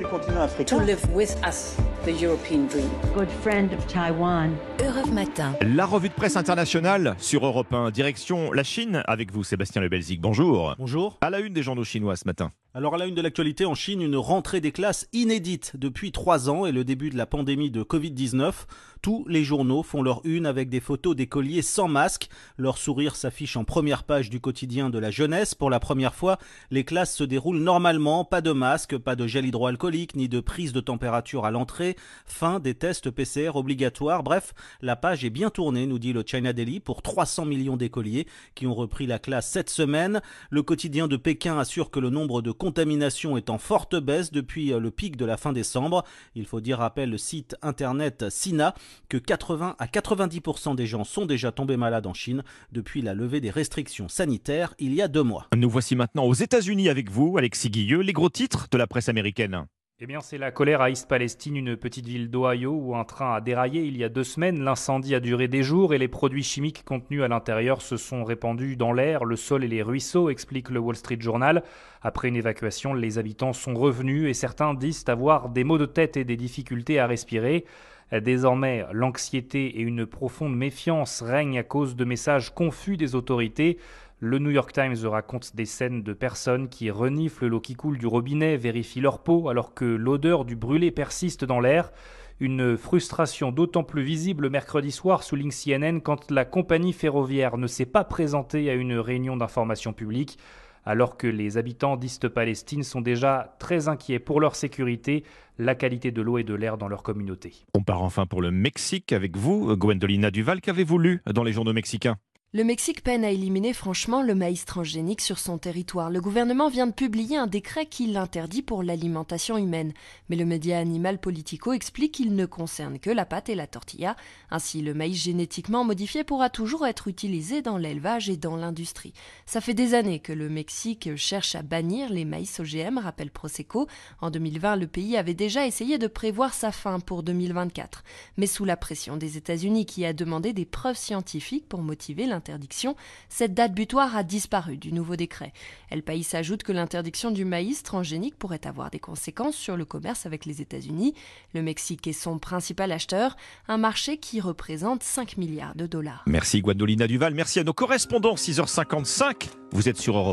le continent africain. to live with us the European dream. good friend of Taiwan. Europe Matin. La revue de presse internationale sur Europe 1, direction la Chine, avec vous Sébastien Le Belzic. Bonjour. Bonjour. À la une des journaux chinois ce matin. Alors à la une de l'actualité en Chine, une rentrée des classes inédite depuis trois ans et le début de la pandémie de Covid-19. Tous les journaux font leur une avec des photos d'écoliers sans masque. Leur sourire s'affiche en première page du quotidien de la jeunesse. Pour la première fois, les classes se déroulent normalement, pas de masque, pas de gel hydroalcoolique, ni de prise de température à l'entrée, fin des tests PCR obligatoires. Bref, la page est bien tournée, nous dit le China Daily, pour 300 millions d'écoliers qui ont repris la classe cette semaine. Le quotidien de Pékin assure que le nombre de contaminations est en forte baisse depuis le pic de la fin décembre. Il faut dire, rappelle le site internet Sina, que 80 à 90% des gens sont déjà tombés malades en Chine depuis la levée des restrictions sanitaires il y a deux mois. Nous voici maintenant aux États-Unis avec vous, Alexis Guilleux, les gros titres de la presse américaine. Eh bien, c'est la colère à East Palestine, une petite ville d'Ohio où un train a déraillé il y a deux semaines. L'incendie a duré des jours et les produits chimiques contenus à l'intérieur se sont répandus dans l'air, le sol et les ruisseaux, explique le Wall Street Journal. Après une évacuation, les habitants sont revenus et certains disent avoir des maux de tête et des difficultés à respirer. Désormais, l'anxiété et une profonde méfiance règnent à cause de messages confus des autorités. Le New York Times raconte des scènes de personnes qui reniflent l'eau qui coule du robinet, vérifient leur peau alors que l'odeur du brûlé persiste dans l'air. Une frustration d'autant plus visible mercredi soir, souligne CNN, quand la compagnie ferroviaire ne s'est pas présentée à une réunion d'information publique, alors que les habitants d'East Palestine sont déjà très inquiets pour leur sécurité, la qualité de l'eau et de l'air dans leur communauté. On part enfin pour le Mexique avec vous, Gwendolina Duval. Qu'avez-vous lu dans les journaux mexicains? Le Mexique peine à éliminer franchement le maïs transgénique sur son territoire. Le gouvernement vient de publier un décret qui l'interdit pour l'alimentation humaine. Mais le média Animal Politico explique qu'il ne concerne que la pâte et la tortilla. Ainsi, le maïs génétiquement modifié pourra toujours être utilisé dans l'élevage et dans l'industrie. Ça fait des années que le Mexique cherche à bannir les maïs OGM, rappelle Prosecco. En 2020, le pays avait déjà essayé de prévoir sa fin pour 2024. Mais sous la pression des États-Unis qui a demandé des preuves scientifiques pour motiver cette date butoir a disparu du nouveau décret. El País ajoute que l'interdiction du maïs transgénique pourrait avoir des conséquences sur le commerce avec les États-Unis. Le Mexique est son principal acheteur, un marché qui représente 5 milliards de dollars. Merci Gwendolina Duval, merci à nos correspondants, 6h55. Vous êtes sur Europe.